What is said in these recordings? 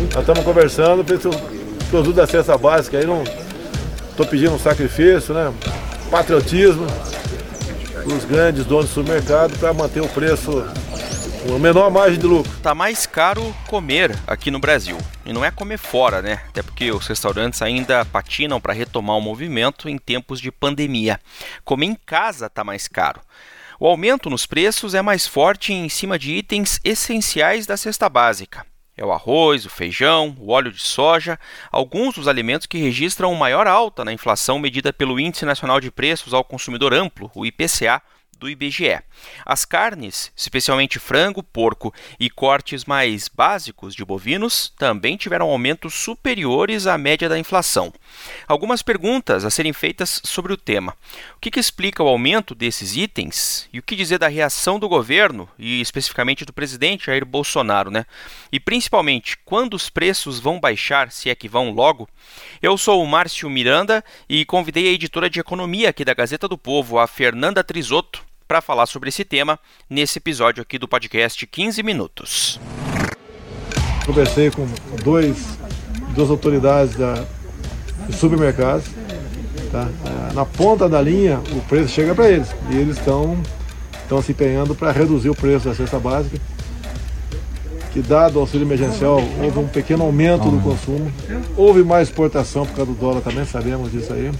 Nós estamos conversando, produto da cesta básica aí não. Estou pedindo um sacrifício, né? Patriotismo dos grandes donos do supermercado para manter o preço uma menor margem de lucro. Tá mais caro comer aqui no Brasil. E não é comer fora, né? Até porque os restaurantes ainda patinam para retomar o movimento em tempos de pandemia. Comer em casa tá mais caro. O aumento nos preços é mais forte em cima de itens essenciais da cesta básica. É o arroz, o feijão, o óleo de soja, alguns dos alimentos que registram maior alta na inflação medida pelo Índice Nacional de Preços ao Consumidor Amplo, o IPCA, do IBGE. As carnes, especialmente frango, porco e cortes mais básicos de bovinos, também tiveram aumentos superiores à média da inflação. Algumas perguntas a serem feitas sobre o tema. O que, que explica o aumento desses itens e o que dizer da reação do governo e especificamente do presidente Jair Bolsonaro, né? E principalmente, quando os preços vão baixar, se é que vão logo? Eu sou o Márcio Miranda e convidei a editora de economia aqui da Gazeta do Povo, a Fernanda Trisotto, para falar sobre esse tema nesse episódio aqui do podcast 15 Minutos. Conversei com dois, duas autoridades da, de supermercados. Tá? É, na ponta da linha, o preço chega para eles e eles estão estão se empenhando para reduzir o preço da cesta básica. Que dado o auxílio emergencial, houve um pequeno aumento do consumo. Houve mais exportação por causa do dólar também, sabemos disso aí.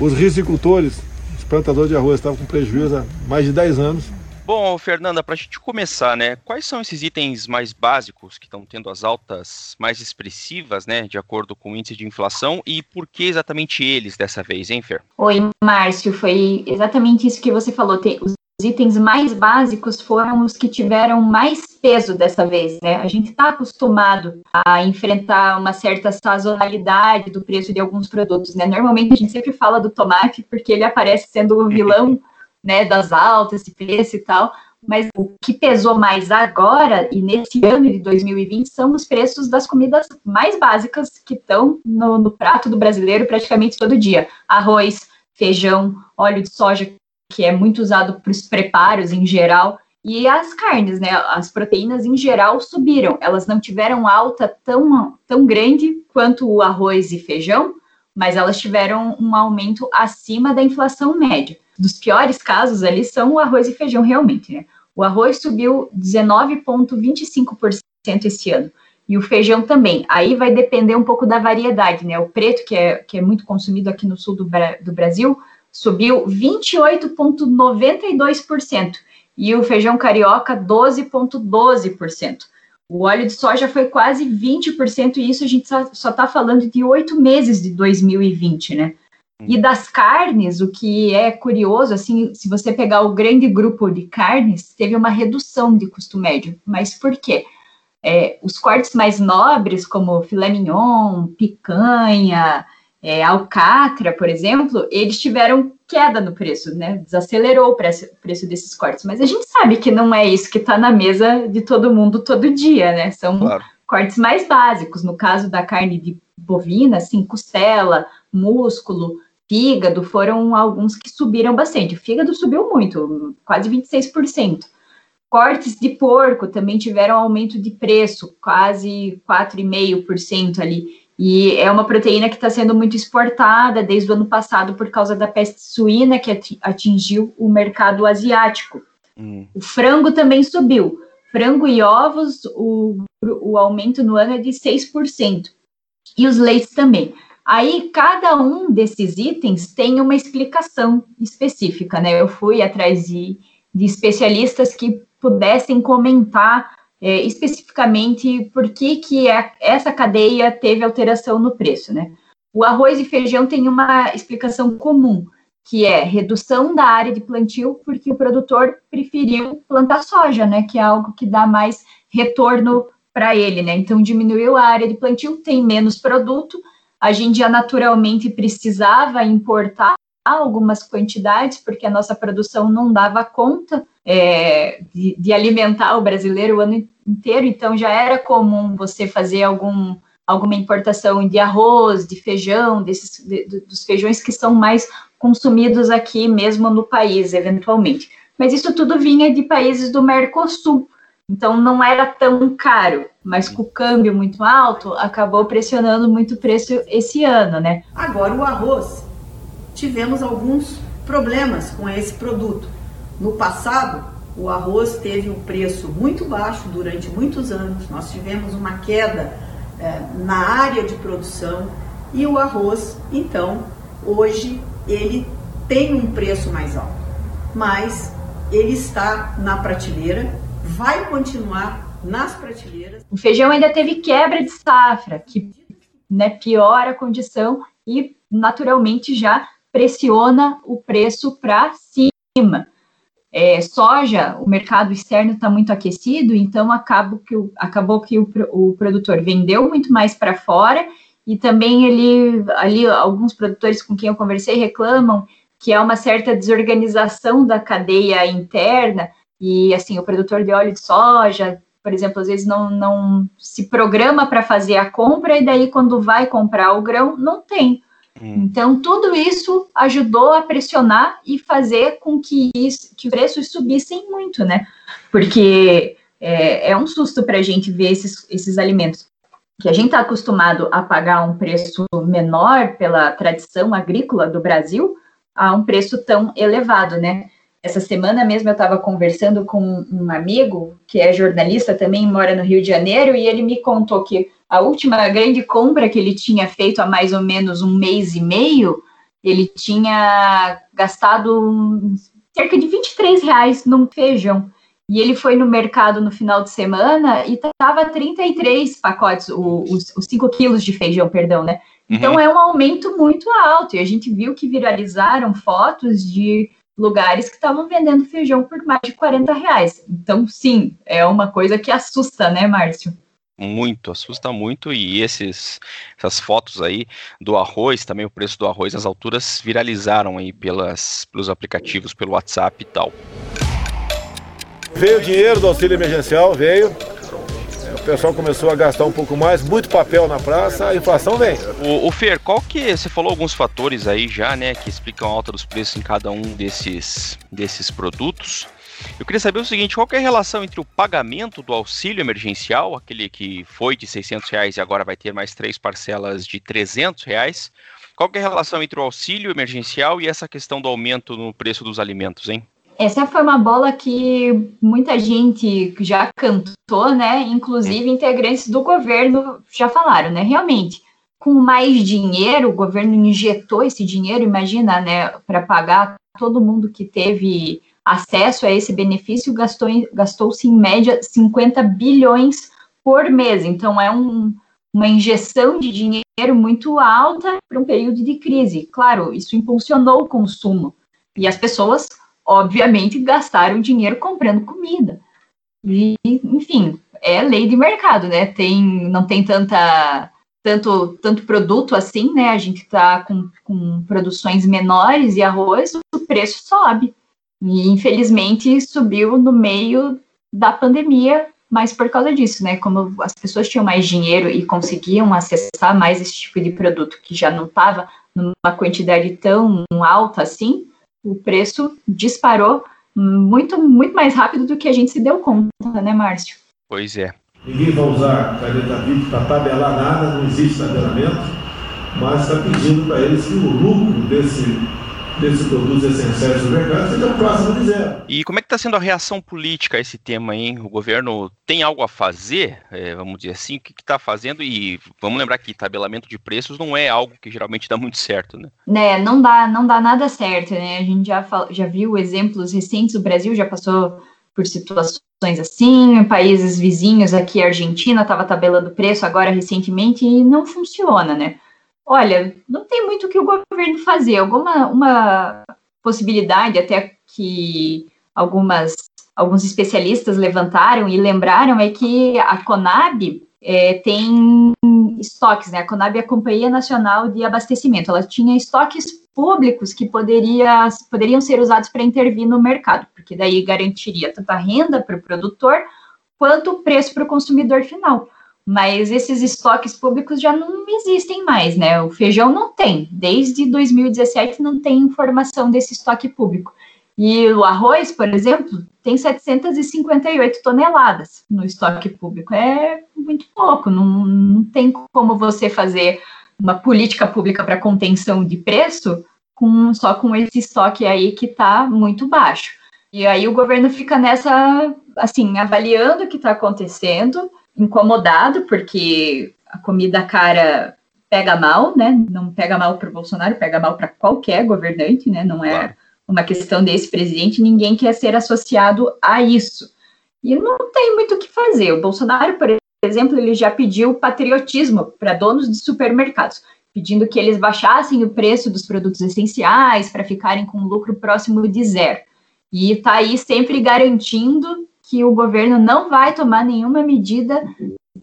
Os risicultores plantador de arroz estava com prejuízo há mais de 10 anos. Bom, Fernanda, para a gente começar, né? Quais são esses itens mais básicos que estão tendo as altas mais expressivas, né, de acordo com o índice de inflação e por que exatamente eles dessa vez, hein, Fer? Oi, Márcio, foi exatamente isso que você falou. Tem, os itens mais básicos foram os que tiveram mais peso dessa vez, né? A gente está acostumado a enfrentar uma certa sazonalidade do preço de alguns produtos, né? Normalmente a gente sempre fala do tomate porque ele aparece sendo o vilão, né, das altas de preço e tal, mas o que pesou mais agora e nesse ano de 2020 são os preços das comidas mais básicas que estão no, no prato do brasileiro praticamente todo dia: arroz, feijão, óleo de soja que é muito usado para os preparos em geral, e as carnes, né? As proteínas em geral subiram. Elas não tiveram alta tão, tão grande quanto o arroz e feijão, mas elas tiveram um aumento acima da inflação média. Dos piores casos ali são o arroz e feijão, realmente, né? O arroz subiu 19,25% esse ano. E o feijão também. Aí vai depender um pouco da variedade, né? O preto, que é, que é muito consumido aqui no sul do, do Brasil, subiu 28,92% e o feijão carioca 12,12%. O óleo de soja foi quase 20%, e isso a gente só está falando de oito meses de 2020, né? E hum. das carnes, o que é curioso, assim, se você pegar o grande grupo de carnes, teve uma redução de custo médio. Mas por quê? É, os cortes mais nobres, como filé mignon, picanha, é, Alcatra, por exemplo, eles tiveram queda no preço, né? Desacelerou o preço, preço desses cortes. Mas a gente sabe que não é isso que está na mesa de todo mundo todo dia, né? São claro. cortes mais básicos. No caso da carne de bovina, assim, costela, músculo, fígado, foram alguns que subiram bastante. O fígado subiu muito, quase 26%. Cortes de porco também tiveram aumento de preço, quase 4,5% ali. E é uma proteína que está sendo muito exportada desde o ano passado por causa da peste suína que atingiu o mercado asiático. Hum. O frango também subiu. Frango e ovos, o, o aumento no ano é de 6%. E os leites também. Aí, cada um desses itens tem uma explicação específica, né? Eu fui atrás de, de especialistas que pudessem comentar é, especificamente por que, que é, essa cadeia teve alteração no preço, né? O arroz e feijão tem uma explicação comum, que é redução da área de plantio, porque o produtor preferiu plantar soja, né, que é algo que dá mais retorno para ele, né? Então diminuiu a área de plantio, tem menos produto. A gente já naturalmente precisava importar algumas quantidades, porque a nossa produção não dava conta é, de, de, alimentar o brasileiro o ano inteiro, então já era comum você fazer algum, alguma importação de arroz, de feijão, desses, de, dos feijões que são mais consumidos aqui mesmo no país, eventualmente. Mas isso tudo vinha de países do Mercosul, então não era tão caro, mas com o câmbio muito alto, acabou pressionando muito o preço esse ano, né? Agora o arroz, tivemos alguns problemas com esse produto. No passado, o arroz teve um preço muito baixo durante muitos anos. Nós tivemos uma queda é, na área de produção e o arroz, então, hoje ele tem um preço mais alto, mas ele está na prateleira, vai continuar nas prateleiras. O feijão ainda teve quebra de safra, que né, piora a condição e naturalmente já pressiona o preço para cima. É, soja, o mercado externo está muito aquecido, então acabou que, o, acabou que o, o produtor vendeu muito mais para fora e também ele, ali alguns produtores com quem eu conversei reclamam que há uma certa desorganização da cadeia interna e assim o produtor de óleo de soja, por exemplo, às vezes não, não se programa para fazer a compra e daí quando vai comprar o grão não tem Hum. Então, tudo isso ajudou a pressionar e fazer com que, isso, que os preços subissem muito, né? Porque é, é um susto para a gente ver esses, esses alimentos que a gente está acostumado a pagar um preço menor pela tradição agrícola do Brasil a um preço tão elevado, né? Essa semana mesmo eu estava conversando com um amigo que é jornalista também, mora no Rio de Janeiro, e ele me contou que a última grande compra que ele tinha feito há mais ou menos um mês e meio, ele tinha gastado cerca de 23 reais num feijão. E ele foi no mercado no final de semana e tava 33 pacotes, os, os 5 quilos de feijão, perdão, né? Então uhum. é um aumento muito alto. E a gente viu que viralizaram fotos de lugares que estavam vendendo feijão por mais de 40 reais. Então, sim, é uma coisa que assusta, né, Márcio? Muito, assusta muito e esses essas fotos aí do arroz, também o preço do arroz nas alturas viralizaram aí pelas pelos aplicativos, pelo WhatsApp e tal. Veio o dinheiro do auxílio emergencial, veio. O pessoal começou a gastar um pouco mais, muito papel na praça, a inflação vem. O, o Fer, qual que você falou alguns fatores aí já, né, que explicam a alta dos preços em cada um desses desses produtos? Eu queria saber o seguinte, qual é a relação entre o pagamento do auxílio emergencial, aquele que foi de 600 reais e agora vai ter mais três parcelas de 300 reais, qual é a relação entre o auxílio emergencial e essa questão do aumento no preço dos alimentos, hein? Essa foi uma bola que muita gente já cantou, né? Inclusive integrantes do governo já falaram, né? Realmente, com mais dinheiro, o governo injetou esse dinheiro, imagina, né? Para pagar todo mundo que teve acesso a esse benefício gastou-se gastou em média 50 bilhões por mês. Então, é um, uma injeção de dinheiro muito alta para um período de crise. Claro, isso impulsionou o consumo. E as pessoas, obviamente, gastaram dinheiro comprando comida. E, enfim, é lei de mercado, né? Tem, não tem tanta tanto, tanto produto assim, né? A gente está com, com produções menores e arroz, o preço sobe. E infelizmente subiu no meio da pandemia, mas por causa disso, né? Como as pessoas tinham mais dinheiro e conseguiam acessar mais esse tipo de produto que já não estava numa quantidade tão alta assim, o preço disparou muito, muito mais rápido do que a gente se deu conta, né, Márcio? Pois é. Ninguém vai usar caneta VIP para tabelar nada, não existe tabelamento, mas está pedindo para eles que o lucro desse desses produtos essenciais do mercado seja próximo de zero. E como é que está sendo a reação política a esse tema, hein? O governo tem algo a fazer, é, vamos dizer assim, o que está fazendo? E vamos lembrar que tabelamento de preços não é algo que geralmente dá muito certo, né? Né, não dá, não dá nada certo, né? A gente já, já viu exemplos recentes, o Brasil já passou por situações assim, países vizinhos, aqui a Argentina estava tabelando preço agora recentemente e não funciona, né? Olha, não tem muito o que o governo fazer. Alguma uma possibilidade até que algumas alguns especialistas levantaram e lembraram é que a Conab é, tem estoques, né? A Conab é a Companhia Nacional de Abastecimento. Ela tinha estoques públicos que poderia, poderiam ser usados para intervir no mercado, porque daí garantiria tanto a renda para o produtor quanto o preço para o consumidor final. Mas esses estoques públicos já não existem mais, né? O feijão não tem. Desde 2017 não tem informação desse estoque público. E o arroz, por exemplo, tem 758 toneladas no estoque público. É muito pouco, não, não tem como você fazer uma política pública para contenção de preço com, só com esse estoque aí que está muito baixo. E aí o governo fica nessa, assim, avaliando o que está acontecendo, incomodado, porque a comida cara pega mal, né? Não pega mal para o Bolsonaro, pega mal para qualquer governante, né? Não é. Uma questão desse presidente, ninguém quer ser associado a isso. E não tem muito o que fazer. O Bolsonaro, por exemplo, ele já pediu patriotismo para donos de supermercados, pedindo que eles baixassem o preço dos produtos essenciais para ficarem com lucro próximo de zero. E está aí sempre garantindo que o governo não vai tomar nenhuma medida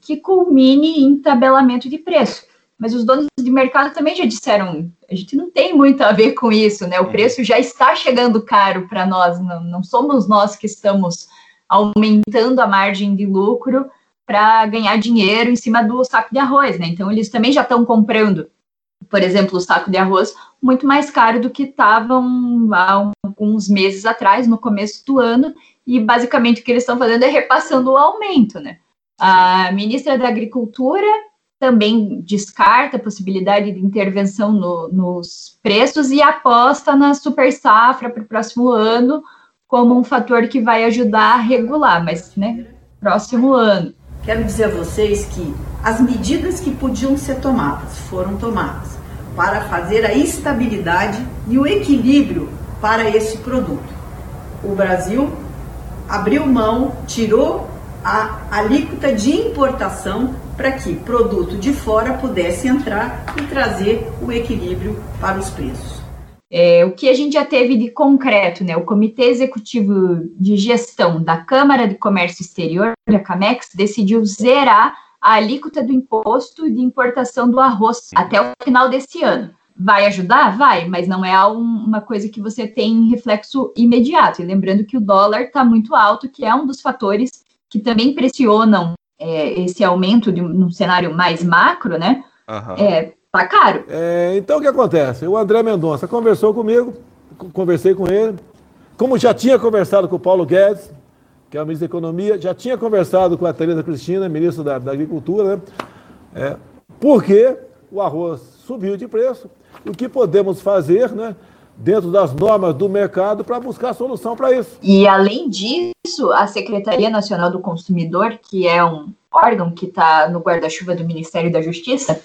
que culmine em tabelamento de preço mas os donos de mercado também já disseram, a gente não tem muito a ver com isso, né? O é. preço já está chegando caro para nós, não, não somos nós que estamos aumentando a margem de lucro para ganhar dinheiro em cima do saco de arroz, né? Então eles também já estão comprando, por exemplo, o saco de arroz muito mais caro do que estavam há alguns meses atrás, no começo do ano, e basicamente o que eles estão fazendo é repassando o aumento, né? A ministra da Agricultura também descarta a possibilidade de intervenção no, nos preços e aposta na super safra para o próximo ano como um fator que vai ajudar a regular, mas, né, próximo ano. Quero dizer a vocês que as medidas que podiam ser tomadas foram tomadas para fazer a estabilidade e o equilíbrio para esse produto. O Brasil abriu mão, tirou a alíquota de importação para que produto de fora pudesse entrar e trazer o equilíbrio para os preços. É, o que a gente já teve de concreto, né? O Comitê Executivo de Gestão da Câmara de Comércio Exterior, a CAMEX, decidiu zerar a alíquota do imposto de importação do arroz até o final desse ano. Vai ajudar? Vai, mas não é uma coisa que você tem reflexo imediato. E lembrando que o dólar está muito alto, que é um dos fatores que também pressionam é, esse aumento de um cenário mais macro, né? Uhum. É, tá caro. É, então o que acontece? O André Mendonça conversou comigo, conversei com ele, como já tinha conversado com o Paulo Guedes, que é o ministro da Economia, já tinha conversado com a Tereza Cristina, ministra da, da Agricultura, né? É, porque o arroz subiu de preço. O que podemos fazer, né? dentro das normas do mercado para buscar solução para isso. E além disso, a Secretaria Nacional do Consumidor, que é um órgão que está no guarda-chuva do Ministério da Justiça,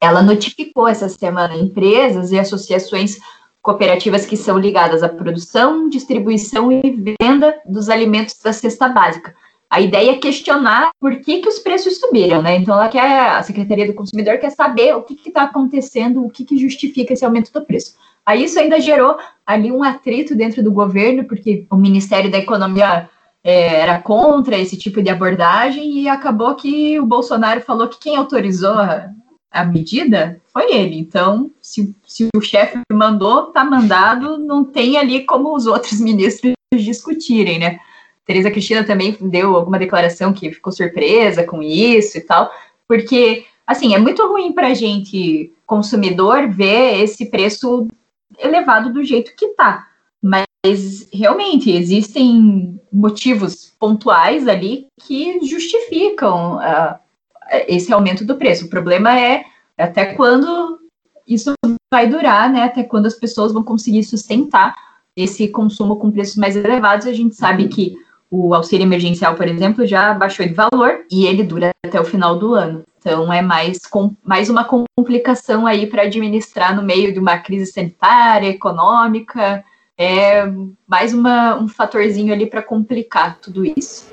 ela notificou essa semana empresas e associações cooperativas que são ligadas à produção, distribuição e venda dos alimentos da cesta básica. A ideia é questionar por que, que os preços subiram, né? Então, ela quer, a Secretaria do Consumidor quer saber o que está acontecendo, o que, que justifica esse aumento do preço. Aí isso ainda gerou ali um atrito dentro do governo, porque o Ministério da Economia é, era contra esse tipo de abordagem e acabou que o Bolsonaro falou que quem autorizou a, a medida foi ele. Então, se, se o chefe mandou, tá mandado, não tem ali como os outros ministros discutirem, né? Tereza Cristina também deu alguma declaração que ficou surpresa com isso e tal, porque assim é muito ruim para a gente consumidor ver esse preço elevado do jeito que está. Mas realmente existem motivos pontuais ali que justificam uh, esse aumento do preço. O problema é até quando isso vai durar, né? Até quando as pessoas vão conseguir sustentar esse consumo com preços mais elevados. A gente sabe que o auxílio emergencial, por exemplo, já baixou de valor e ele dura até o final do ano. Então, é mais, com, mais uma complicação aí para administrar no meio de uma crise sanitária, econômica, é mais uma, um fatorzinho ali para complicar tudo isso.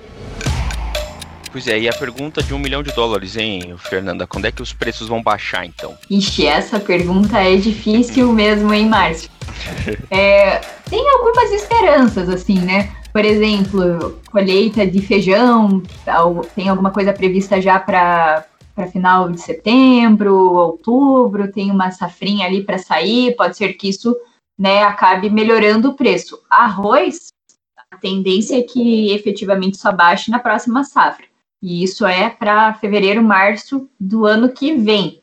Pois é, e a pergunta de um milhão de dólares, hein, Fernanda? Quando é que os preços vão baixar, então? Ixi, essa pergunta é difícil mesmo, hein, Márcio? É, tem algumas esperanças, assim, né? Por exemplo, colheita de feijão, tem alguma coisa prevista já para final de setembro, outubro, tem uma safrinha ali para sair, pode ser que isso né, acabe melhorando o preço. Arroz, a tendência é que efetivamente só baixe na próxima safra. E isso é para fevereiro, março do ano que vem.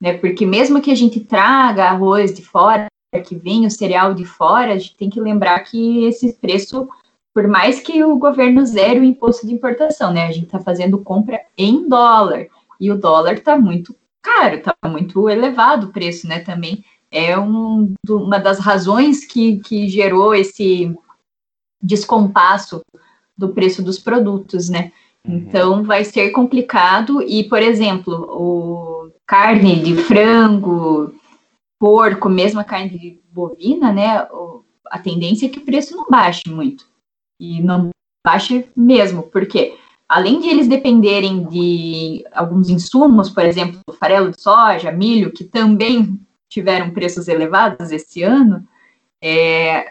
Né? Porque mesmo que a gente traga arroz de fora, que vem o cereal de fora, a gente tem que lembrar que esse preço por mais que o governo zere o imposto de importação, né? A gente está fazendo compra em dólar e o dólar está muito caro, está muito elevado o preço, né? Também é um, uma das razões que, que gerou esse descompasso do preço dos produtos, né? Uhum. Então vai ser complicado e, por exemplo, o carne de frango, porco, mesmo a carne de bovina, né? a tendência é que o preço não baixe muito e não baixe mesmo, porque além de eles dependerem de alguns insumos, por exemplo, farelo de soja, milho, que também tiveram preços elevados esse ano, é,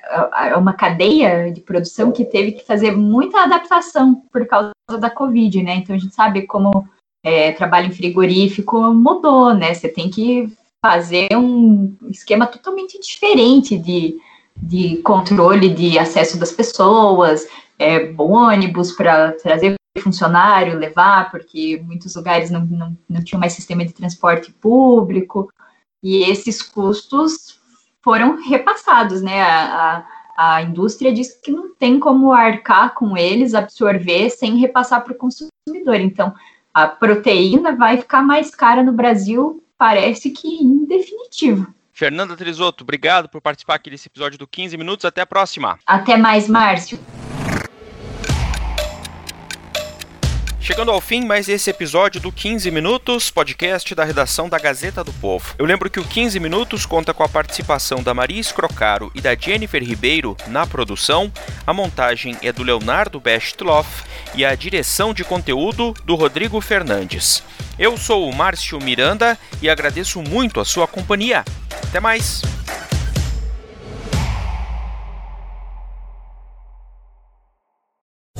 é uma cadeia de produção que teve que fazer muita adaptação por causa da Covid, né? Então a gente sabe como é, trabalho em frigorífico mudou, né? Você tem que fazer um esquema totalmente diferente de, de controle de acesso das pessoas, é, ônibus para trazer funcionário, levar, porque muitos lugares não, não, não tinham mais sistema de transporte público, e esses custos foram repassados, né? A, a, a indústria diz que não tem como arcar com eles, absorver sem repassar para o consumidor. Então, a proteína vai ficar mais cara no Brasil, parece que em definitivo. Fernanda Trisotto, obrigado por participar aqui desse episódio do 15 Minutos. Até a próxima. Até mais, Márcio. Chegando ao fim, mais esse episódio do 15 Minutos, podcast da redação da Gazeta do Povo. Eu lembro que o 15 Minutos conta com a participação da Maria Escrocaro e da Jennifer Ribeiro na produção, a montagem é do Leonardo Bestloff e a direção de conteúdo do Rodrigo Fernandes. Eu sou o Márcio Miranda e agradeço muito a sua companhia. Até mais!